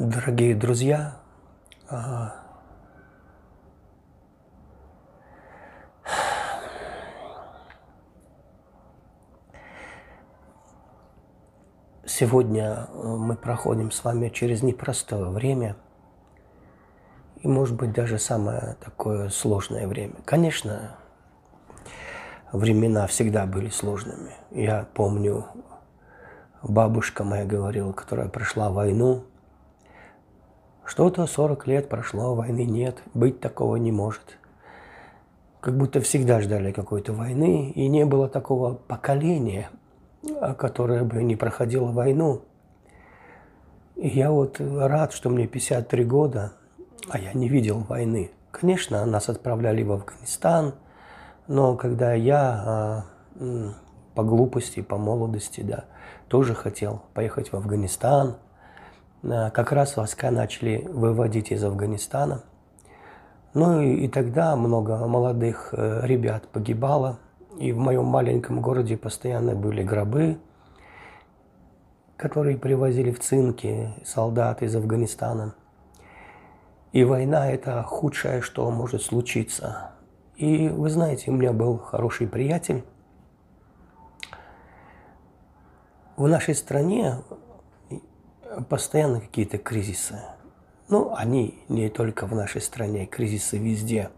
Дорогие друзья, а, сегодня э, мы проходим с вами через непростое время и, может быть, даже самое такое сложное время. Конечно, времена всегда были сложными. Я помню, бабушка моя говорила, которая прошла войну, что-то 40 лет прошло, войны нет, быть такого не может. Как будто всегда ждали какой-то войны, и не было такого поколения, которое бы не проходило войну. И я вот рад, что мне 53 года, а я не видел войны. Конечно, нас отправляли в Афганистан, но когда я а, по глупости, по молодости, да, тоже хотел поехать в Афганистан – как раз войска начали выводить из Афганистана. Ну и, и тогда много молодых э, ребят погибало. И в моем маленьком городе постоянно были гробы, которые привозили в цинки солдат из Афганистана. И война – это худшее, что может случиться. И вы знаете, у меня был хороший приятель. В нашей стране постоянно какие-то кризисы. Ну, они не только в нашей стране, кризисы везде.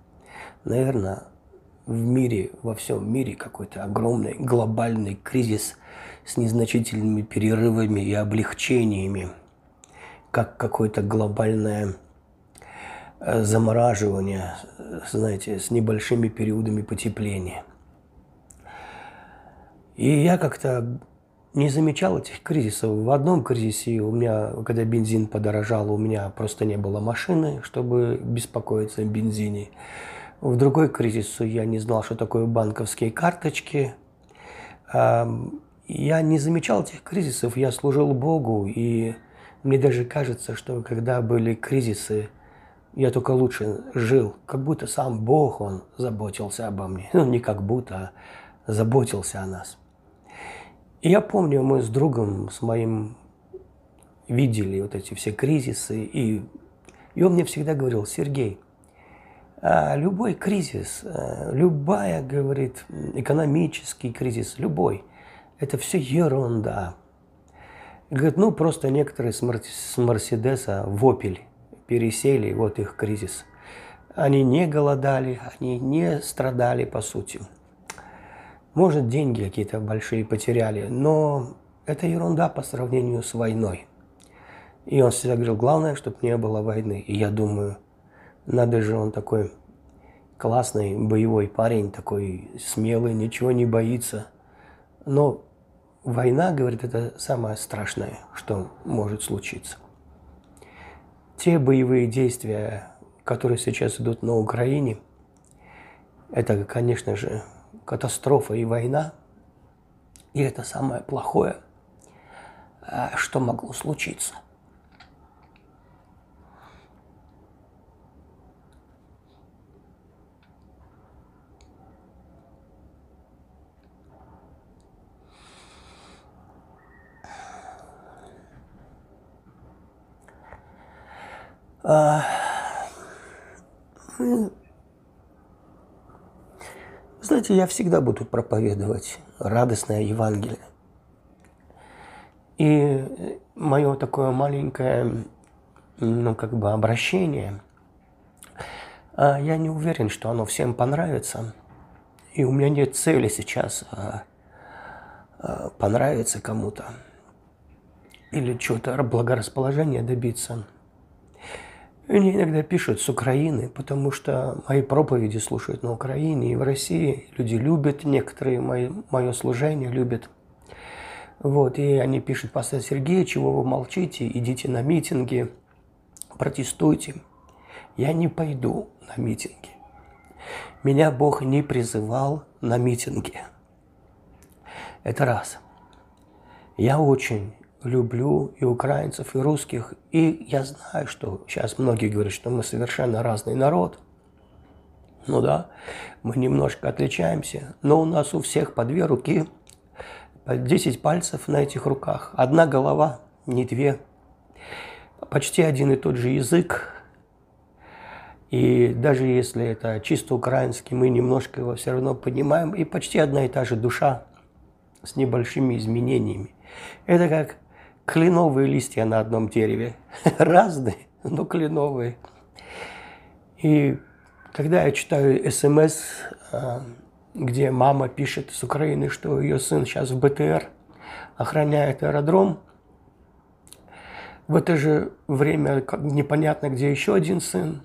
Наверное, в мире, во всем мире какой-то огромный глобальный кризис с незначительными перерывами и облегчениями, как какое-то глобальное э, замораживание, знаете, с небольшими периодами потепления. И я как-то не замечал этих кризисов. В одном кризисе у меня, когда бензин подорожал, у меня просто не было машины, чтобы беспокоиться о бензине. В другой кризис я не знал, что такое банковские карточки. Я не замечал этих кризисов, я служил Богу, и мне даже кажется, что когда были кризисы, я только лучше жил, как будто сам Бог, Он заботился обо мне. Ну, не как будто, а заботился о нас. И я помню, мы с другом, с моим видели вот эти все кризисы, и, и он мне всегда говорил, Сергей, а любой кризис, э, любая, говорит, экономический кризис, любой, это все ерунда. Говорит, ну просто некоторые с, Мерседеса в Опель пересели, вот их кризис. Они не голодали, они не страдали по сути. Может, деньги какие-то большие потеряли, но это ерунда по сравнению с войной. И он всегда говорил, главное, чтобы не было войны. И я думаю, надо же, он такой классный боевой парень, такой смелый, ничего не боится. Но война, говорит, это самое страшное, что может случиться. Те боевые действия, которые сейчас идут на Украине, это, конечно же, катастрофа и война. И это самое плохое, э, что могло случиться. А, знаете, я всегда буду проповедовать радостное Евангелие. И мое такое маленькое, ну, как бы обращение, а, я не уверен, что оно всем понравится. И у меня нет цели сейчас а, а, понравиться кому-то или чего-то благорасположения добиться. Мне иногда пишут с Украины, потому что мои проповеди слушают на Украине и в России. Люди любят, некоторые мои, мое служение любят. Вот, и они пишут, пастор Сергей, чего вы молчите, идите на митинги, протестуйте. Я не пойду на митинги. Меня Бог не призывал на митинги. Это раз. Я очень люблю и украинцев, и русских. И я знаю, что сейчас многие говорят, что мы совершенно разный народ. Ну да, мы немножко отличаемся, но у нас у всех по две руки, по 10 пальцев на этих руках. Одна голова, не две. почти один и тот же язык. И даже если это чисто украинский, мы немножко его все равно понимаем. И почти одна и та же душа с небольшими изменениями. Это как кленовые листья на одном дереве. Разные, но кленовые. И когда я читаю СМС, а, где мама пишет с Украины, что ее сын сейчас в БТР охраняет аэродром, в это же время непонятно, где еще один сын.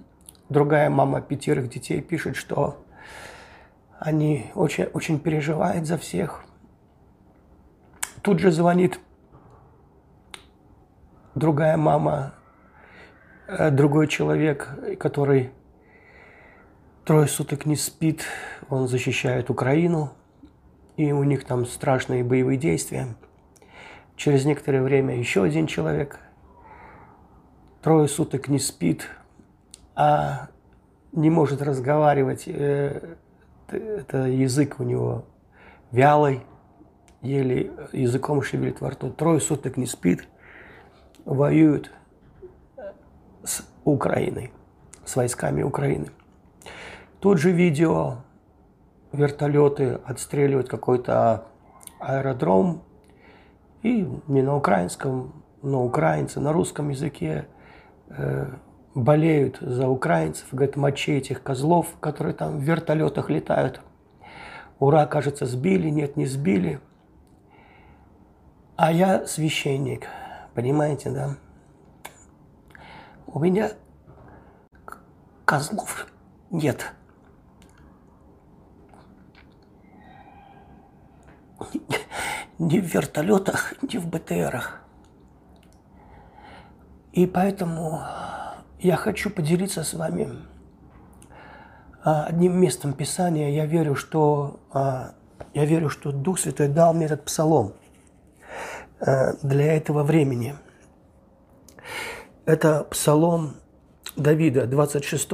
Другая мама пятерых детей пишет, что они очень, очень переживают за всех. Тут же звонит другая мама, э, другой человек, который трое суток не спит, он защищает Украину, и у них там страшные боевые действия. Через некоторое время еще один человек трое суток не спит, а не может разговаривать. Э, это язык у него вялый, еле языком шевелит во рту. Трое суток не спит, воюют с Украиной, с войсками Украины. Тут же видео, вертолеты отстреливают какой-то аэродром, и не на украинском, но украинцы на русском языке э, болеют за украинцев, говорят, мочи этих козлов, которые там в вертолетах летают. Ура, кажется, сбили, нет, не сбили. А я священник, понимаете, да? У меня козлов нет. ни в вертолетах, ни в БТРах. И поэтому я хочу поделиться с вами а, одним местом Писания. Я верю, что, а, я верю, что Дух Святой дал мне этот псалом для этого времени. Это псалом Давида, 26.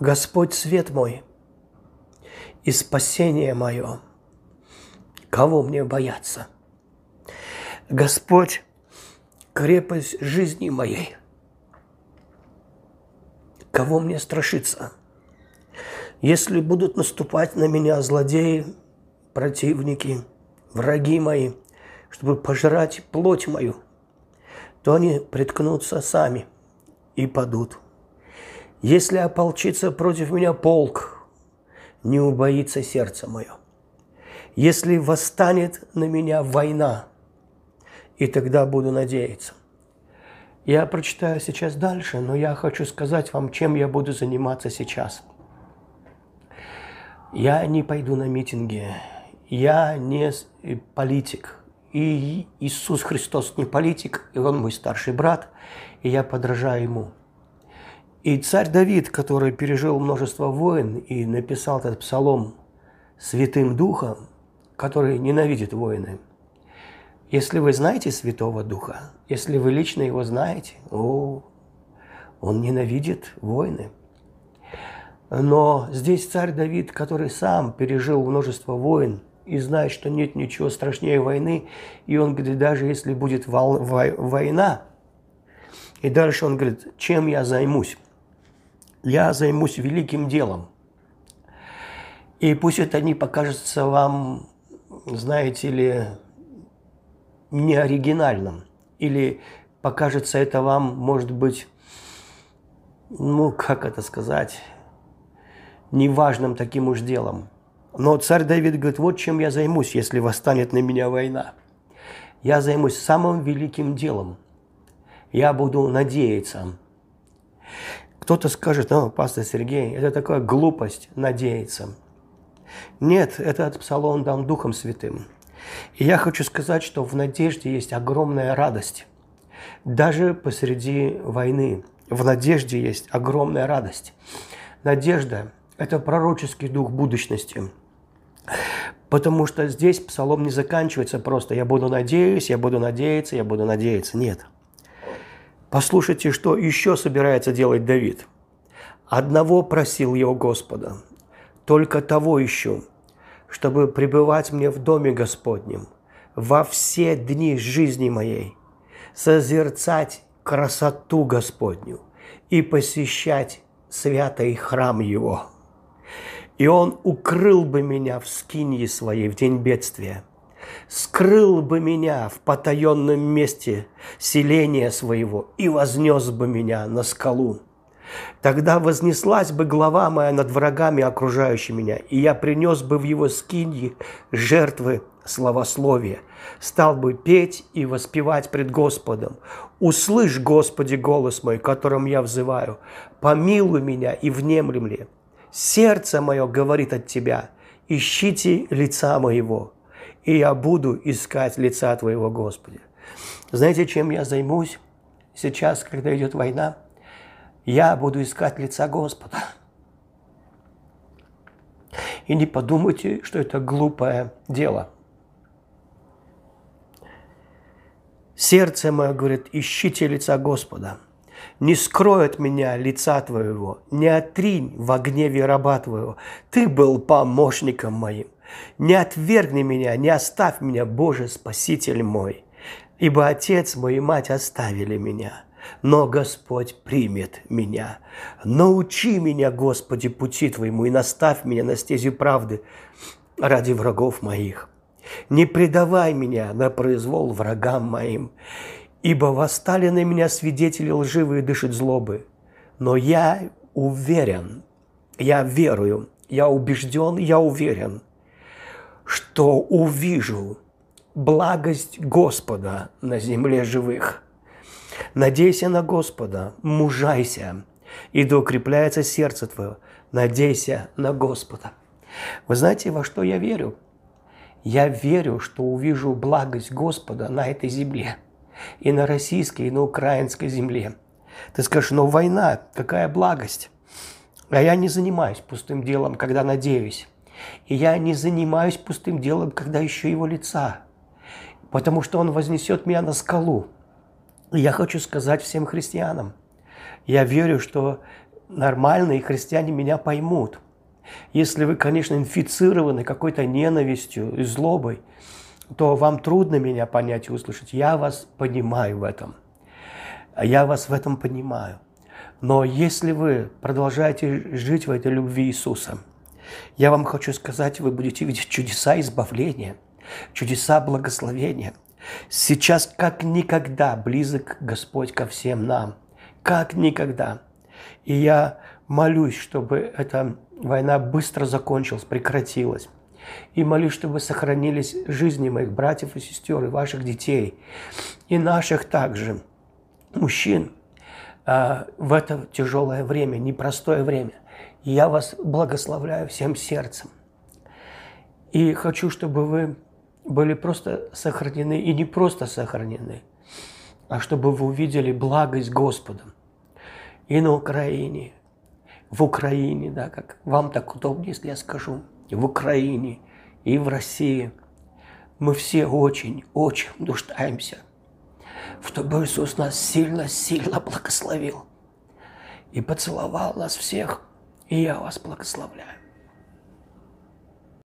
Господь свет мой – и спасение мое. Кого мне бояться? Господь, крепость жизни моей. Кого мне страшиться? Если будут наступать на меня злодеи, противники, враги мои, чтобы пожрать плоть мою, то они приткнутся сами и падут. Если ополчится против меня полк, не убоится сердце мое. Если восстанет на меня война, и тогда буду надеяться. Я прочитаю сейчас дальше, но я хочу сказать вам, чем я буду заниматься сейчас. Я не пойду на митинги, я не политик, и Иисус Христос не политик, и Он мой старший брат, и я подражаю Ему. И царь Давид, который пережил множество войн и написал этот псалом Святым Духом, который ненавидит войны. Если вы знаете Святого Духа, если вы лично его знаете, о, он ненавидит войны. Но здесь царь Давид, который сам пережил множество войн и знает, что нет ничего страшнее войны, и он говорит, даже если будет война, и дальше он говорит, чем я займусь? я займусь великим делом. И пусть это не покажется вам, знаете ли, не оригинальным. Или покажется это вам, может быть, ну, как это сказать, неважным таким уж делом. Но царь Давид говорит, вот чем я займусь, если восстанет на меня война. Я займусь самым великим делом. Я буду надеяться. Кто-то скажет, ну, пастор Сергей, это такая глупость надеяться. Нет, этот псалом дан Духом Святым. И я хочу сказать, что в надежде есть огромная радость. Даже посреди войны в надежде есть огромная радость. Надежда – это пророческий дух будущности. Потому что здесь псалом не заканчивается просто «я буду надеюсь, я буду надеяться, я буду надеяться». Нет – Послушайте, что еще собирается делать Давид. «Одного просил его Господа, только того ищу, чтобы пребывать мне в доме Господнем во все дни жизни моей созерцать красоту Господню и посещать святый храм Его. И Он укрыл бы меня в скинье своей в день бедствия, скрыл бы меня в потаенном месте селения своего и вознес бы меня на скалу. Тогда вознеслась бы глава моя над врагами, окружающими меня, и я принес бы в его скиньи жертвы славословия, стал бы петь и воспевать пред Господом. Услышь, Господи, голос мой, которым я взываю, помилуй меня и внемли мне. Сердце мое говорит от Тебя, ищите лица моего, и я буду искать лица Твоего, Господи. Знаете, чем я займусь сейчас, когда идет война? Я буду искать лица Господа. И не подумайте, что это глупое дело – Сердце мое говорит, ищите лица Господа. Не скрой от меня лица Твоего, не отринь во гневе раба Твоего. Ты был помощником моим. Не отвергни меня, не оставь меня, Боже, Спаситель мой. Ибо Отец мой и Мать оставили меня, но Господь примет меня. Научи меня, Господи, пути Твоему, и наставь меня на стези правды ради врагов моих. Не предавай меня на произвол врагам моим, ибо восстали на меня свидетели лживые дышат злобы. Но я уверен, я верую, я убежден, я уверен, что увижу благость Господа на земле живых. Надейся на Господа, мужайся, и да укрепляется сердце твое. Надейся на Господа. Вы знаете, во что я верю? Я верю, что увижу благость Господа на этой земле. И на российской, и на украинской земле. Ты скажешь, но война, какая благость? А я не занимаюсь пустым делом, когда надеюсь. И я не занимаюсь пустым делом, когда ищу его лица. Потому что он вознесет меня на скалу. И я хочу сказать всем христианам, я верю, что нормальные христиане меня поймут – если вы, конечно, инфицированы какой-то ненавистью и злобой, то вам трудно меня понять и услышать. Я вас понимаю в этом. Я вас в этом понимаю. Но если вы продолжаете жить в этой любви Иисуса, я вам хочу сказать, вы будете видеть чудеса избавления, чудеса благословения. Сейчас как никогда близок Господь ко всем нам. Как никогда. И я молюсь, чтобы эта война быстро закончилась, прекратилась. И молюсь, чтобы сохранились жизни моих братьев и сестер, и ваших детей, и наших также, мужчин, а, в это тяжелое время, непростое время. Я вас благословляю всем сердцем. И хочу, чтобы вы были просто сохранены, и не просто сохранены, а чтобы вы увидели благость Господа и на Украине, в Украине, да, как вам так удобнее, если я скажу, в Украине и в России. Мы все очень, очень нуждаемся, чтобы Иисус нас сильно-сильно благословил и поцеловал нас всех. И я вас благословляю.